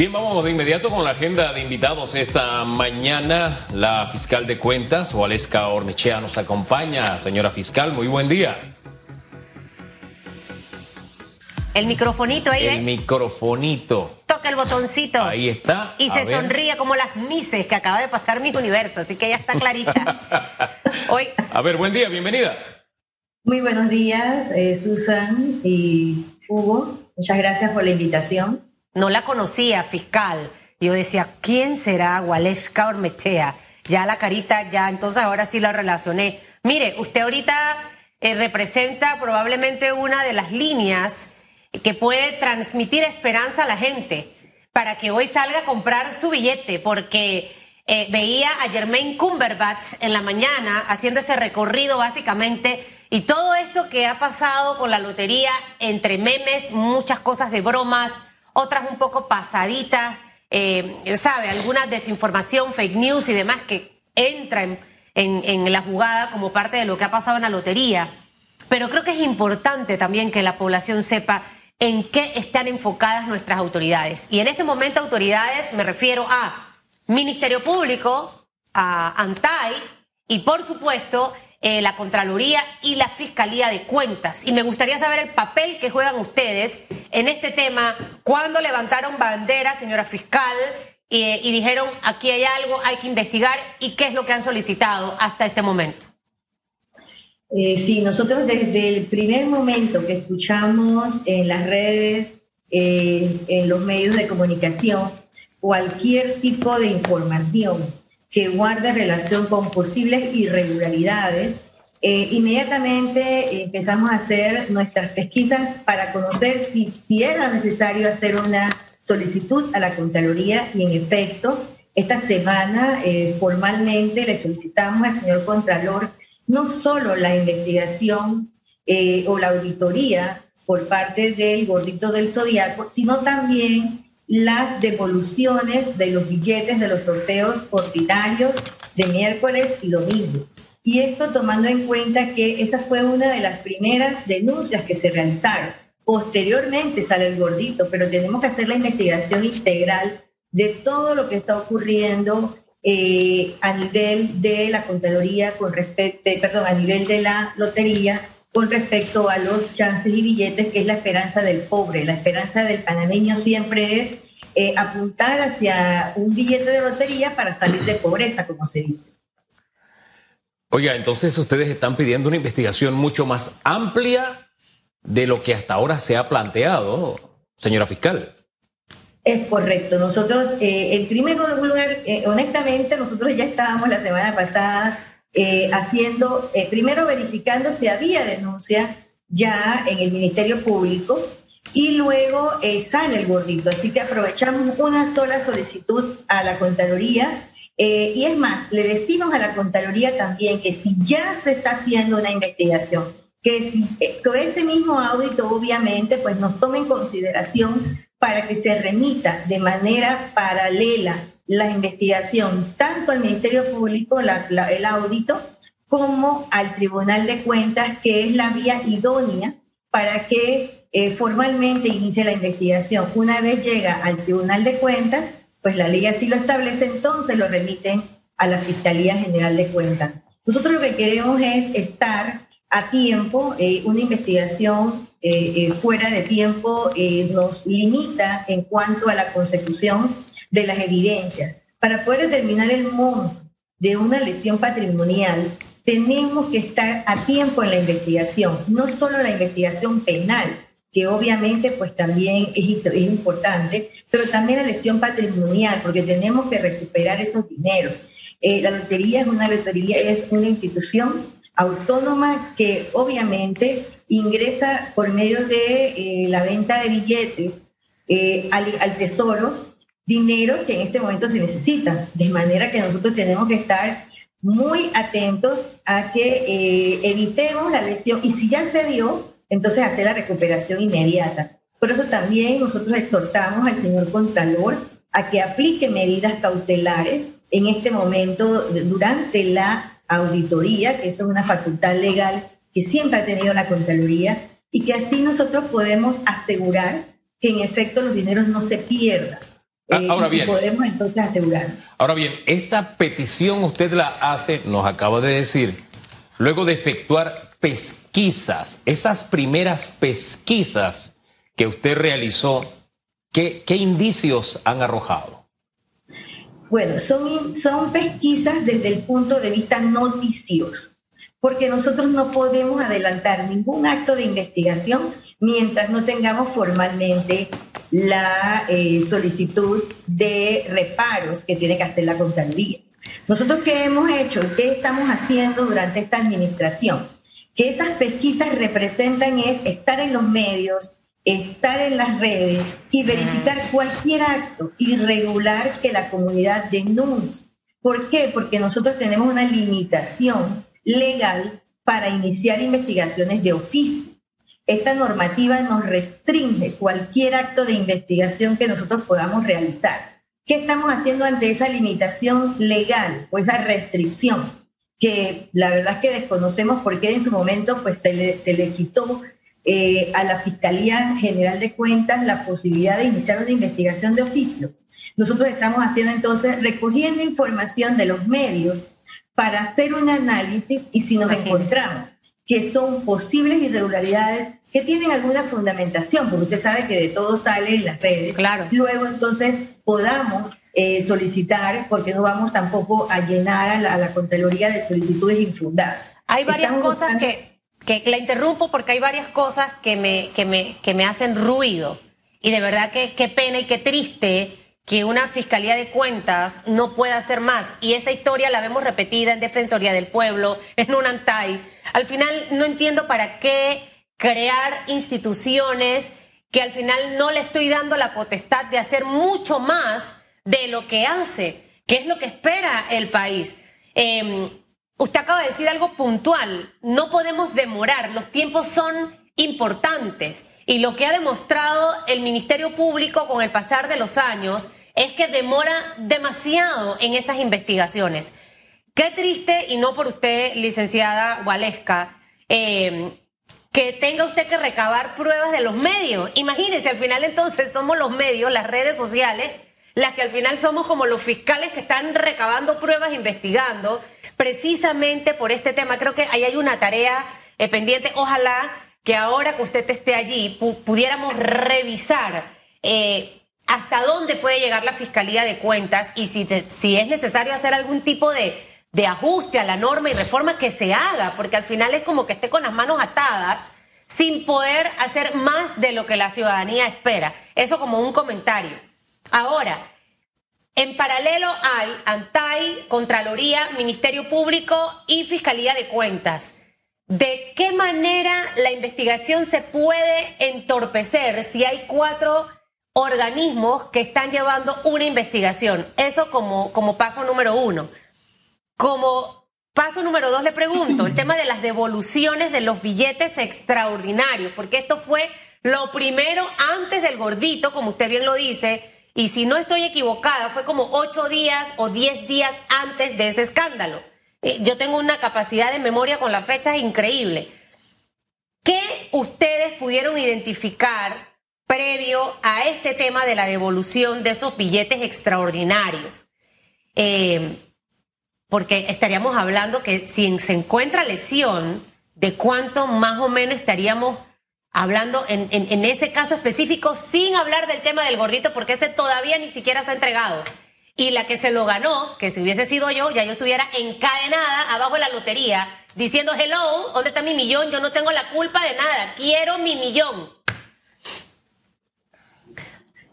Bien, vamos de inmediato con la agenda de invitados esta mañana. La fiscal de cuentas, Waleska Ornechea, nos acompaña. Señora fiscal, muy buen día. El microfonito ahí, El microfonito. Toca el botoncito. Ahí está. Y se ver. sonríe como las mises que acaba de pasar mi universo, así que ya está clarita. Hoy, A ver, buen día, bienvenida. Muy buenos días, eh, Susan y Hugo. Muchas gracias por la invitación. No la conocía, fiscal. Yo decía, ¿quién será Waleska Ormechea? Ya la carita, ya, entonces ahora sí la relacioné. Mire, usted ahorita eh, representa probablemente una de las líneas que puede transmitir esperanza a la gente para que hoy salga a comprar su billete, porque eh, veía a Jermaine Cumberbatch en la mañana haciendo ese recorrido básicamente y todo esto que ha pasado con la lotería entre memes, muchas cosas de bromas, otras un poco pasaditas, eh, sabe, alguna desinformación, fake news y demás que entran en, en la jugada como parte de lo que ha pasado en la lotería. Pero creo que es importante también que la población sepa en qué están enfocadas nuestras autoridades. Y en este momento autoridades me refiero a Ministerio Público, a ANTAI y por supuesto eh, la Contraloría y la Fiscalía de Cuentas. Y me gustaría saber el papel que juegan ustedes en este tema, cuando levantaron bandera, señora fiscal, y dijeron aquí hay algo, hay que investigar y qué es lo que han solicitado hasta este momento. Eh, sí, nosotros desde el primer momento que escuchamos en las redes, eh, en los medios de comunicación, cualquier tipo de información que guarde relación con posibles irregularidades, eh, inmediatamente empezamos a hacer nuestras pesquisas para conocer si, si era necesario hacer una solicitud a la Contraloría y en efecto, esta semana eh, formalmente le solicitamos al señor Contralor no solo la investigación eh, o la auditoría por parte del gordito del zodiaco, sino también las devoluciones de los billetes de los sorteos ordinarios de miércoles y domingo. Y esto tomando en cuenta que esa fue una de las primeras denuncias que se realizaron. Posteriormente sale el gordito, pero tenemos que hacer la investigación integral de todo lo que está ocurriendo eh, a nivel de la Contraloría con respecto, perdón, a nivel de la lotería con respecto a los chances y billetes, que es la esperanza del pobre. La esperanza del panameño siempre es eh, apuntar hacia un billete de lotería para salir de pobreza, como se dice. Oiga, entonces ustedes están pidiendo una investigación mucho más amplia de lo que hasta ahora se ha planteado, señora fiscal. Es correcto. Nosotros, eh, en primer lugar, eh, honestamente, nosotros ya estábamos la semana pasada eh, haciendo, eh, primero verificando si había denuncia ya en el Ministerio Público y luego eh, sale el gordito. Así que aprovechamos una sola solicitud a la Contraloría. eh, y es más, le decimos a la Contraloría también que si ya se está haciendo una investigación, que si eh, con ese mismo audito obviamente pues nos tome en consideración para que se remita de manera paralela la investigación tanto al Ministerio Público, el audito, como al Tribunal de Cuentas, que es la vía idónea para que eh, formalmente inicie la investigación. Una vez llega al Tribunal de Cuentas, pues la ley así lo establece, entonces lo remiten a la Fiscalía General de Cuentas. Nosotros lo que queremos es estar a tiempo, eh, una investigación eh, fuera de tiempo nos limita en cuanto a la consecución de las evidencias. Para poder determinar el monto de una lesión patrimonial, tenemos que estar a tiempo en la investigación, no solo la investigación penal, que obviamente pues también es, es importante, pero también la lesión patrimonial, porque tenemos que recuperar esos dineros. Eh, la lotería es una lotería, es una institución autónoma que obviamente ingresa por medio de eh, la venta de billetes eh, al, al tesoro dinero que en este momento se necesita, de manera que nosotros tenemos que estar muy atentos a que eh, evitemos la lesión y si ya se dio, entonces hacer la recuperación inmediata. Por eso también nosotros exhortamos al señor Contralor a que aplique medidas cautelares en este momento durante la auditoría, que eso es una facultad legal que siempre ha tenido la Contraloría, y que así nosotros podemos asegurar que en efecto los dineros no se pierdan. Ah, ahora bien, podemos entonces asegurarnos. Ahora bien, esta petición usted la hace, nos acaba de decir, luego de efectuar pesquisas, esas primeras pesquisas que usted realizó, ¿qué, qué indicios han arrojado? Bueno, son, son pesquisas desde el punto de vista noticioso porque nosotros no podemos adelantar ningún acto de investigación mientras no tengamos formalmente la eh, solicitud de reparos que tiene que hacer la Contraloría. Nosotros qué hemos hecho, qué estamos haciendo durante esta administración, que esas pesquisas representan es estar en los medios, estar en las redes y verificar cualquier acto irregular que la comunidad denuncie. ¿Por qué? Porque nosotros tenemos una limitación legal para iniciar investigaciones de oficio. Esta normativa nos restringe cualquier acto de investigación que nosotros podamos realizar. ¿Qué estamos haciendo ante esa limitación legal o esa restricción? Que la verdad es que desconocemos por qué en su momento pues, se, le, se le quitó eh, a la Fiscalía General de Cuentas la posibilidad de iniciar una investigación de oficio. Nosotros estamos haciendo entonces, recogiendo información de los medios para hacer un análisis y si nos encontramos que son posibles irregularidades que tienen alguna fundamentación, porque usted sabe que de todo sale en las redes. Claro. Luego entonces podamos eh, solicitar, porque no vamos tampoco a llenar a la, a Contraloría de solicitudes infundadas. Hay varias cosas que, que la interrumpo porque hay varias cosas que me, que me, que me hacen ruido. Y de verdad que qué pena y qué triste que una fiscalía de cuentas no pueda hacer más. Y esa historia la vemos repetida en Defensoría del Pueblo, en un ANTAI. Al final no entiendo para qué crear instituciones que al final no le estoy dando la potestad de hacer mucho más de lo que hace, que es lo que espera el país. Em, usted acaba de decir algo puntual, no podemos demorar, los tiempos son importantes. Y lo que ha demostrado el Ministerio Público con el pasar de los años es que demora demasiado en esas investigaciones. Qué triste, y no por usted, licenciada Waleska, eh, que tenga usted que recabar pruebas de los medios. Imagínense, al final entonces somos los medios, las redes sociales, las que al final somos como los fiscales que están recabando pruebas, investigando, precisamente por este tema. Creo que ahí hay una tarea eh, pendiente. Ojalá que ahora que usted esté allí pudiéramos revisar. Eh, hasta dónde puede llegar la Fiscalía de Cuentas y si es necesario hacer algún tipo de, de ajuste a la norma y reforma que se haga, porque al final es como que esté con las manos atadas sin poder hacer más de lo que la ciudadanía espera. Eso como un comentario. Ahora, en paralelo hay ANTAI, Contraloría, Ministerio Público y Fiscalía de Cuentas. ¿De qué manera la investigación se puede entorpecer si hay cuatro organismos que están llevando una investigación. Eso como, como paso número uno. Como paso número dos le pregunto, el tema de las devoluciones de los billetes extraordinarios, porque esto fue lo primero antes del gordito, como usted bien lo dice, y si no estoy equivocada, fue como ocho días o diez días antes de ese escándalo. Eh, yo tengo una capacidad de memoria con las fechas increíble. ¿Qué ustedes pudieron identificar previo a este tema de la devolución de esos billetes extraordinarios. Eh, porque estaríamos hablando que si se encuentra lesión, de cuánto más o menos estaríamos hablando en, en, ese caso específico, sin hablar del tema del gordito, porque ese todavía ni siquiera se ha entregado. Y la que se lo ganó, que si hubiese sido yo, ya yo estuviera encadenada abajo de la lotería, diciendo, hello, ¿dónde está mi millón? Yo no tengo la culpa de nada, quiero mi millón.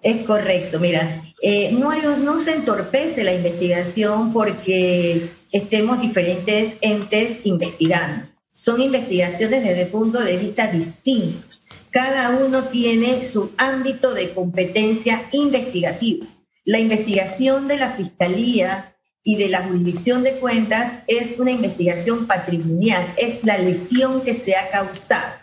Es correcto, mira, eh, no, no se entorpece la investigación porque estemos diferentes entes investigando. Son investigaciones desde puntos de vista distintos. Cada uno tiene su ámbito de competencia investigativa. La investigación de la Fiscalía y de la jurisdicción de cuentas es una investigación patrimonial, es la lesión que se ha causado.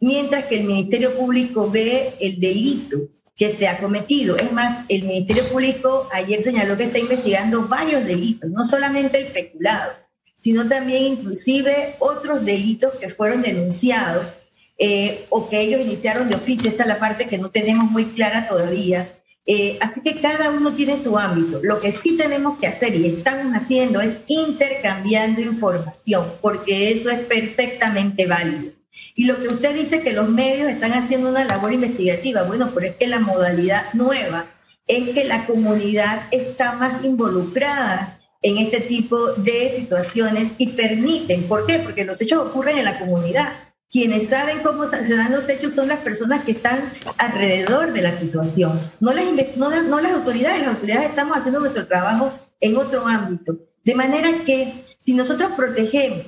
Mientras que el Ministerio Público ve el delito que se ha cometido. Es más, el Ministerio Público ayer señaló que está investigando varios delitos, no solamente el peculado, sino también inclusive otros delitos que fueron denunciados eh, o que ellos iniciaron de oficio. Esa es la parte que no tenemos muy clara todavía. Eh, así que cada uno tiene su ámbito. Lo que sí tenemos que hacer y estamos haciendo es intercambiando información, porque eso es perfectamente válido. Y lo que usted dice que los medios están haciendo una labor investigativa, bueno, pero es que la modalidad nueva es que la comunidad está más involucrada en este tipo de situaciones y permiten, ¿por qué? Porque los hechos ocurren en la comunidad. Quienes saben cómo se dan los hechos son las personas que están alrededor de la situación, no las, no, las autoridades, las autoridades estamos haciendo nuestro trabajo en otro ámbito. De manera que si nosotros protegemos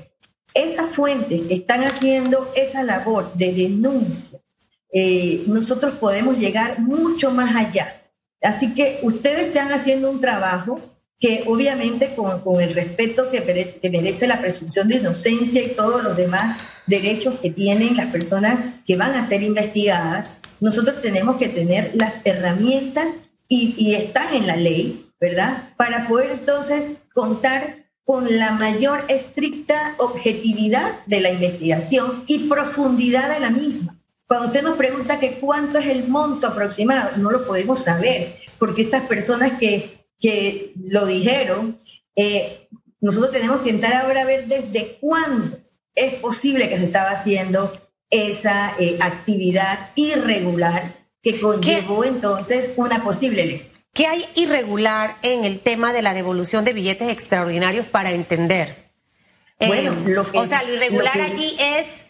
esas fuentes que están haciendo esa labor de denuncia, eh, nosotros podemos llegar mucho más allá. Así que ustedes están haciendo un trabajo que obviamente con, el respeto que merece, que merece, la presunción de inocencia y todos los demás derechos que tienen las personas que van a ser investigadas, nosotros tenemos que tener las herramientas y, y están en la ley, ¿verdad? Para poder entonces contar con la mayor estricta objetividad de la investigación y profundidad de la misma. Cuando usted nos pregunta que cuánto es el monto aproximado, no lo podemos saber, porque estas personas que que lo dijeron, eh, nosotros tenemos que entrar ahora a ver desde cuándo es posible que se estaba haciendo esa eh, actividad irregular que conllevó entonces una posible lesión. ¿Qué hay irregular en el tema de la devolución de billetes extraordinarios para entender? Bueno, eh, lo que, o sea, lo irregular allí es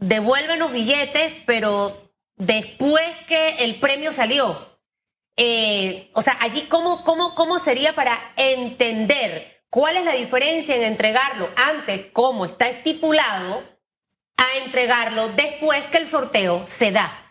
devuelven los billetes, pero después que el premio salió. Eh, o sea, allí, ¿cómo, cómo, ¿cómo sería para entender cuál es la diferencia en entregarlo antes, como está estipulado, a entregarlo después que el sorteo se da?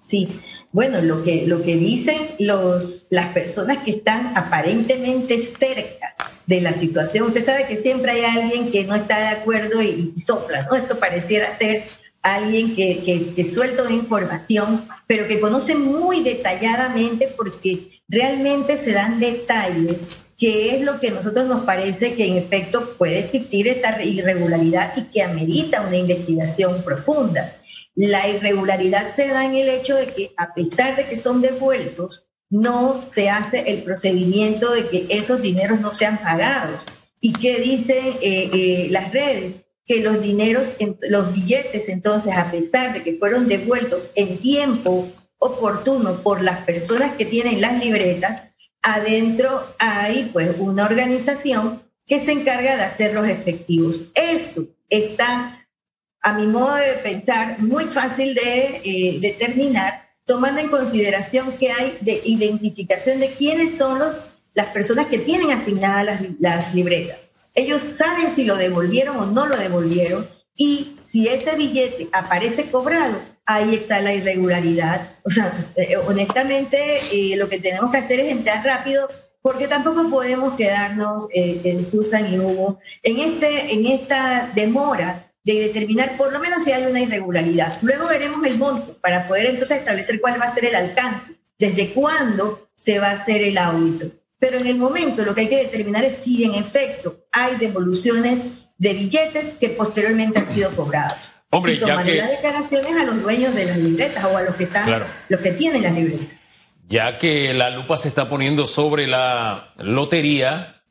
Sí, bueno, lo que, lo que dicen los, las personas que están aparentemente cerca de la situación, usted sabe que siempre hay alguien que no está de acuerdo y, sopla, ¿no? Esto pareciera ser alguien que, que, suelta una información, pero que conoce muy detalladamente porque realmente se dan detalles que es lo que a nosotros nos parece que en efecto puede existir esta irregularidad y que amerita una investigación profunda. La irregularidad se da en el hecho de que a pesar de que son devueltos, no se hace el procedimiento de que esos dineros no sean pagados. ¿Y qué dicen eh, eh, las redes? que los dineros, los billetes entonces, a pesar de que fueron devueltos en tiempo oportuno por las personas que tienen las libretas, adentro hay pues una organización que se encarga de hacerlos efectivos. Eso está, a mi modo de pensar, muy fácil de eh, determinar, tomando en consideración que hay de identificación de quiénes son las personas que tienen asignadas las, las libretas. Ellos saben si lo devolvieron o no lo devolvieron y si ese billete aparece cobrado, ahí está la irregularidad. O sea, eh, honestamente, eh, lo que tenemos que hacer es entrar rápido porque tampoco podemos quedarnos eh, en Susan y Hugo en, este, en esta demora de determinar por lo menos si hay una irregularidad. Luego veremos el monto para poder entonces establecer cuál va a ser el alcance, desde cuándo se va a hacer el audito. Pero en el momento lo que hay que determinar es si en efecto hay devoluciones de billetes que posteriormente han sido cobrados. Hombre, y ya que las declaraciones a los dueños de las libretas o a los que están, los que tienen las libretas. Ya que la lupa se está poniendo sobre la lotería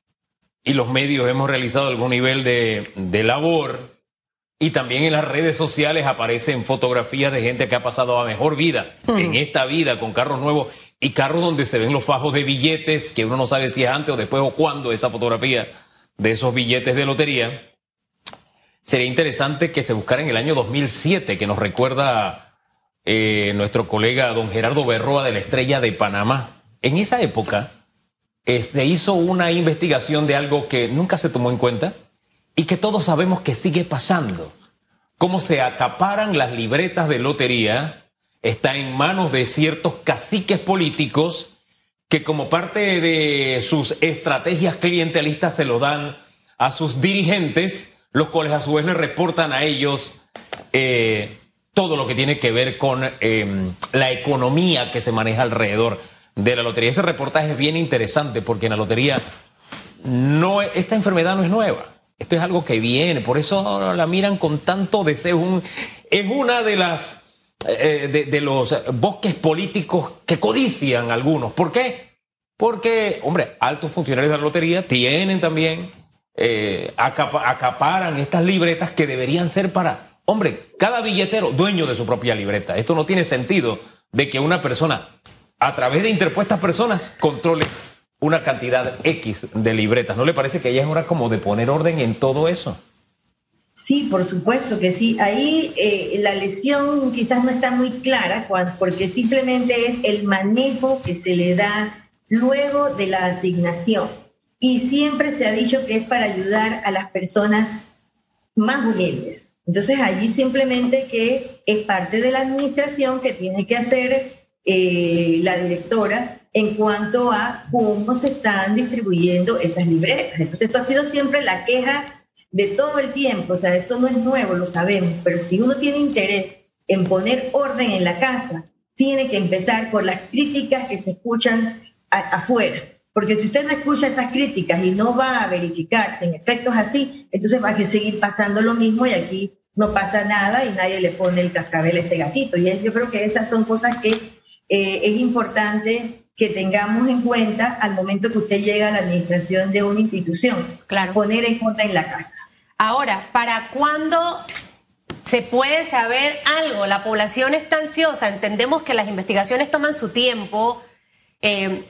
y los medios hemos realizado algún nivel de, de labor y también en las redes sociales aparecen fotografías de gente que ha pasado a mejor vida en esta vida con carros nuevos y carros donde se ven los fajos de billetes, que uno no sabe si es antes o después o cuándo esa fotografía de esos billetes de lotería. Sería interesante que se buscara en el año 2007, que nos recuerda eh, nuestro colega don Gerardo Berroa de la Estrella de Panamá. En esa época eh, se hizo una investigación de algo que nunca se tomó en cuenta y que todos sabemos que sigue pasando. Cómo se acaparan las libretas de lotería está en manos de ciertos caciques políticos que como parte de sus estrategias clientelistas se lo dan a sus dirigentes, los cuales a su vez le reportan a ellos eh, todo lo que tiene que ver con em, la economía que se maneja alrededor de la lotería. Ese reportaje es bien interesante porque en la lotería no, esta enfermedad no es nueva. Esto es algo que viene, por eso la miran con tanto deseo. es una de las eh, de, los bosques políticos que codician algunos. ¿Por qué? Porque, hombre, altos funcionarios de la lotería tienen también, eh, acaparan estas libretas que deberían ser para, hombre, cada billetero dueño de su propia libreta. Esto no tiene sentido de que una persona, a través de interpuestas personas, controle una cantidad X de libretas. ¿No le parece que ya es hora como de poner orden en todo eso? Sí, por supuesto que sí. Ahí eh, la lesión quizás no está muy clara porque simplemente es el manejo que se le da luego de la asignación. Y siempre se ha dicho que es para ayudar a las personas más humildes. Entonces allí simplemente que es parte de la administración que tiene que hacer eh, la directora en cuanto a cómo se están distribuyendo esas libretas. Entonces esto ha sido siempre la queja de todo el tiempo, o sea, esto no es nuevo, lo sabemos, pero si uno tiene interés en poner orden en la casa, tiene que empezar por las críticas que se escuchan afuera. Porque si usted no escucha esas críticas y no va a verificarse en efectos así, entonces va a seguir pasando lo mismo y aquí no pasa nada y nadie le pone el cascabel a ese gatito. Y yo creo que esas son cosas que eh, es importante que tengamos en cuenta al momento que usted llega a la administración de una institución. Claro. Poner en cuenta en la casa. Ahora, ¿para cuándo se puede saber algo? La población está ansiosa, entendemos que las investigaciones toman su tiempo. Eh,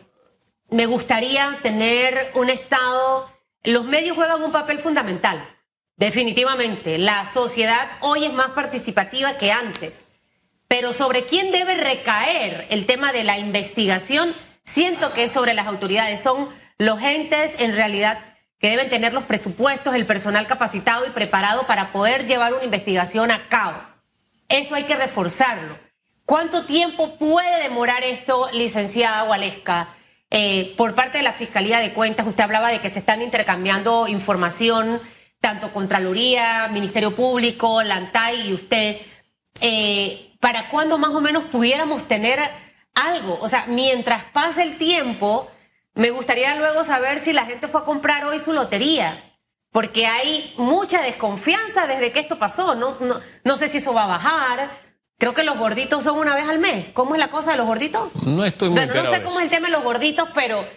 me gustaría tener un Estado, los medios juegan un papel fundamental, definitivamente. La sociedad hoy es más participativa que antes. Pero sobre quién debe recaer el tema de la investigación, siento que es sobre las autoridades. Son los entes en realidad que deben tener los presupuestos, el personal capacitado y preparado para poder llevar una investigación a cabo. Eso hay que reforzarlo. ¿Cuánto tiempo puede demorar esto, licenciada Gualesca? Eh, por parte de la Fiscalía de Cuentas, usted hablaba de que se están intercambiando información, tanto Contraloría, Ministerio Público, Lantay y usted. Eh, ¿para cuándo más o menos pudiéramos tener algo? O sea, mientras pase el tiempo, me gustaría luego saber si la gente fue a comprar hoy su lotería. Porque hay mucha desconfianza desde que esto pasó. No, no, sé si eso va a bajar. Creo que los gorditos son una vez al mes. ¿Cómo es la cosa de los gorditos? No estoy muy Bueno, no sé cómo es el tema de los gorditos, pero,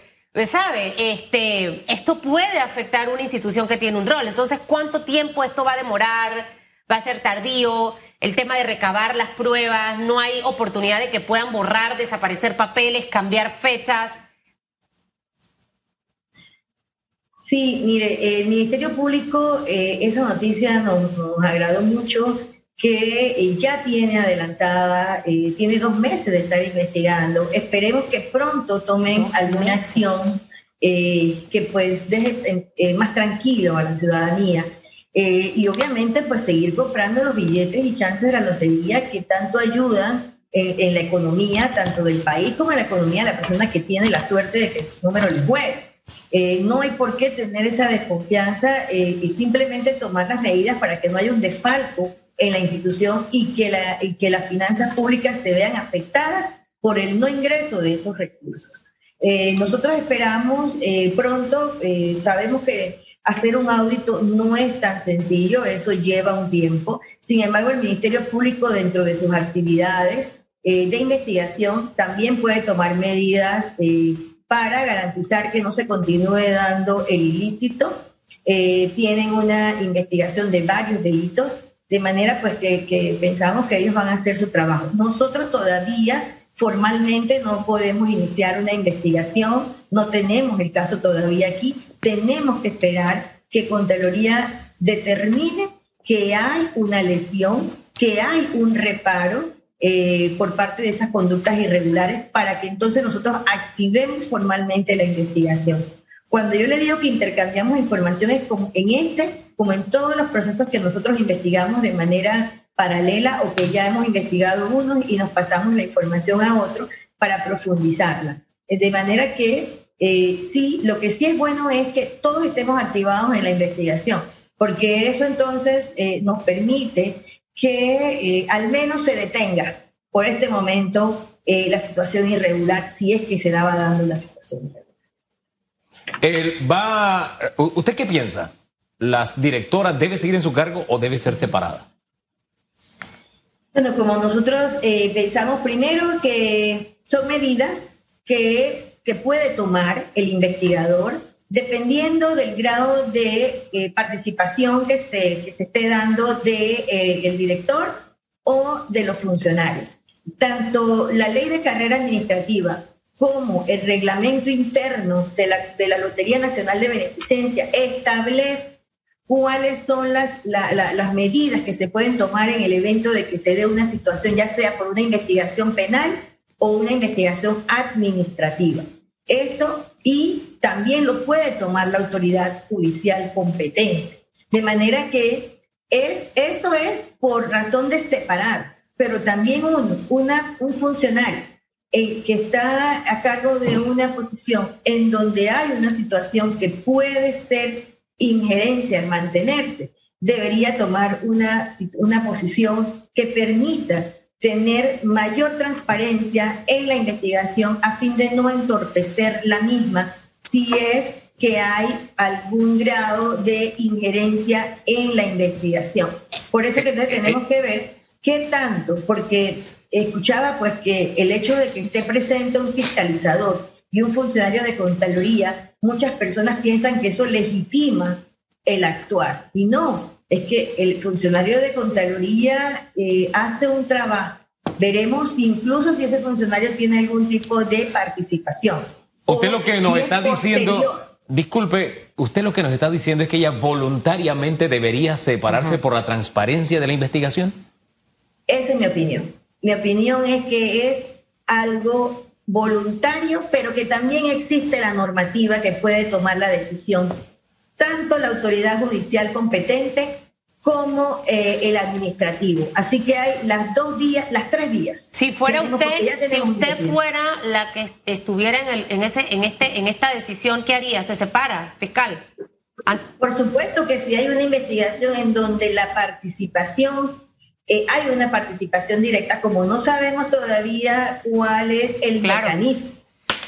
¿sabe? Este, esto puede afectar a una institución que tiene un rol. Entonces, ¿cuánto tiempo esto va a demorar? ¿Va a ser tardío? el tema de recabar las pruebas, no hay oportunidad de que puedan borrar, desaparecer papeles, cambiar fechas. Sí, mire, el Ministerio Público, eh, esa noticia nos, agradó mucho, que eh, ya tiene adelantada, eh, tiene dos meses de estar investigando. Esperemos que pronto tomen alguna acción que pues deje más tranquilo a la ciudadanía. Eh, y obviamente pues seguir comprando los billetes y chances de la lotería que tanto ayudan en, la economía, tanto del país como en la economía de la persona que tiene la suerte de que el número le juegue. Eh, no hay por qué tener esa desconfianza eh, y simplemente tomar las medidas para que no haya un desfalco en la institución y que, la, y que las finanzas públicas se vean afectadas por el no ingreso de esos recursos. nosotros esperamos pronto, sabemos que Hacer un audito no es tan sencillo, eso lleva un tiempo. Sin embargo, el Ministerio Público, dentro de sus actividades eh, de investigación, también puede tomar medidas eh, para garantizar que no se continúe dando el ilícito. Eh, tienen una investigación de varios delitos, de manera pues que, que pensamos que ellos van a hacer su trabajo. Nosotros todavía formalmente no podemos iniciar una investigación, no tenemos el caso todavía aquí, tenemos que esperar que Contraloría determine que hay una lesión, que hay un reparo eh, por parte de esas conductas irregulares para que entonces nosotros activemos formalmente la investigación. Cuando yo le digo que intercambiamos informaciones como en este, como en todos los procesos que nosotros investigamos de manera paralela o que ya hemos investigado unos y nos pasamos la información a otro para profundizarla. De manera que eh, sí, lo que sí es bueno es que todos estemos activados en la investigación, porque eso entonces eh, nos permite que eh, al menos se detenga por este momento la situación irregular, si es que se daba dando la situación irregular. va, ¿Usted qué piensa? ¿Las directoras debe seguir en su cargo o debe ser separada? Bueno, como nosotros eh, pensamos primero que son medidas que, que puede tomar el investigador dependiendo del grado de eh, participación que se, que se esté dando del de, eh, director o de los funcionarios. Tanto la ley de carrera administrativa como el reglamento interno de la, de la Lotería Nacional de Beneficencia establece cuáles son las, la, la, las medidas que se pueden tomar en el evento de que se dé una situación, ya sea por una investigación penal o una investigación administrativa. Esto y también lo puede tomar la autoridad judicial competente. De manera que es, eso es por razón de separar, pero también un, una, un funcionario eh, que está a cargo de una posición en donde hay una situación que puede ser injerencia al mantenerse, debería tomar una, una posición que permita tener mayor transparencia en la investigación a fin de no entorpecer la misma si es que hay algún grado de injerencia en la investigación. Por eso que tenemos que ver qué tanto, porque escuchaba pues que el hecho de que esté presente un fiscalizador y un funcionario de Contraloría, muchas personas piensan que eso legitima el actuar. Y no, es que el funcionario de Contraloría eh, hace un trabajo. Veremos incluso si ese funcionario tiene algún tipo de participación. Usted lo que nos está diciendo, disculpe, usted lo que nos está diciendo es que ella voluntariamente debería separarse por la transparencia de la investigación. Esa es mi opinión. Mi opinión es que es algo voluntario, pero que también existe la normativa que puede tomar la decisión tanto la autoridad judicial competente como eh, el administrativo. Así que hay las dos vías, las tres vías. Si fuera usted, si usted fuera la que estuviera en, el, en, ese, en, este, en esta decisión, ¿qué haría? ¿Se separa, fiscal? Por supuesto que si hay una investigación en donde la participación, eh, hay una participación directa, como no sabemos todavía cuál es el mecanismo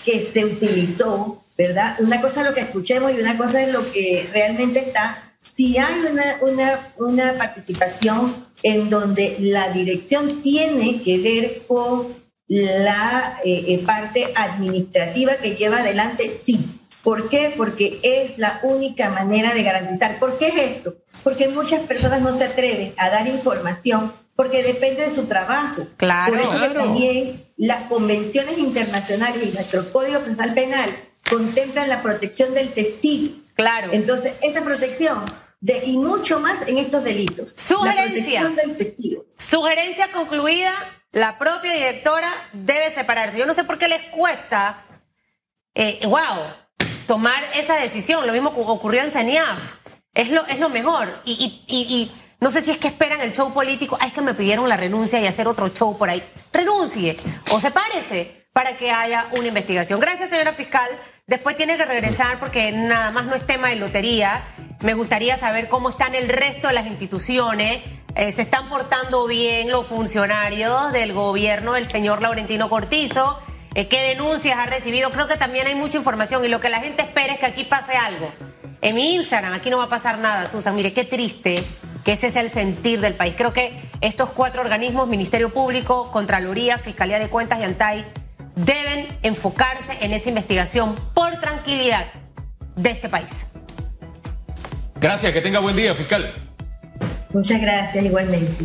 que se utilizó ¿verdad? Una cosa es lo que escuchemos y una cosa es lo que realmente está. Si hay una, una, una participación en donde la dirección tiene que ver con la eh, eh, parte administrativa que lleva adelante, sí. ¿Por qué? Porque es la única manera de garantizar. ¿Por qué es esto? Porque muchas personas no se atreven a dar información porque depende de su trabajo. Claro. Por eso claro. también las convenciones internacionales y nuestro Código Penal contemplan la protección del testigo. Claro. Entonces, esa protección de, y mucho más en estos delitos. Sugerencia. La protección del testigo. Sugerencia concluida, la propia directora debe separarse. Yo no sé por qué les cuesta, eh, wow, tomar esa decisión. Lo mismo ocurrió en CENIAF. Es lo, es lo mejor. Y, y, y, y no sé si es que esperan el show político. Ah, es que me pidieron la renuncia y hacer otro show por ahí. Renuncie o sepárese para que haya una investigación. Gracias, señora fiscal. Después tiene que regresar porque nada más no es tema de lotería. Me gustaría saber cómo están el resto de las instituciones. Eh, se están portando bien los funcionarios del gobierno del señor Laurentino Cortizo. Eh, ¿Qué denuncias ha recibido? Creo que también hay mucha información y lo que la gente espera es que aquí pase algo. En mi Instagram, aquí no va a pasar nada, Susan. Mire, qué triste que ese es el sentir del país. Creo que estos cuatro organismos, Ministerio Público, Contraloría, Fiscalía de Cuentas y ANTAI, deben enfocarse en esa investigación por tranquilidad de este país. Gracias, que tenga buen día, fiscal. Muchas gracias, igualmente.